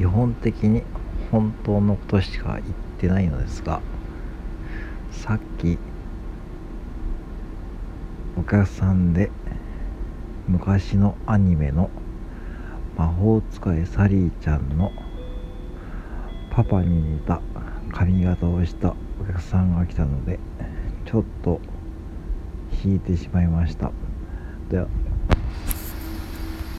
基本的に本当のことしか言ってないのですがさっきお客さんで昔のアニメの魔法使いサリーちゃんのパパに似た髪型をしたお客さんが来たのでちょっと引いてしまいました。では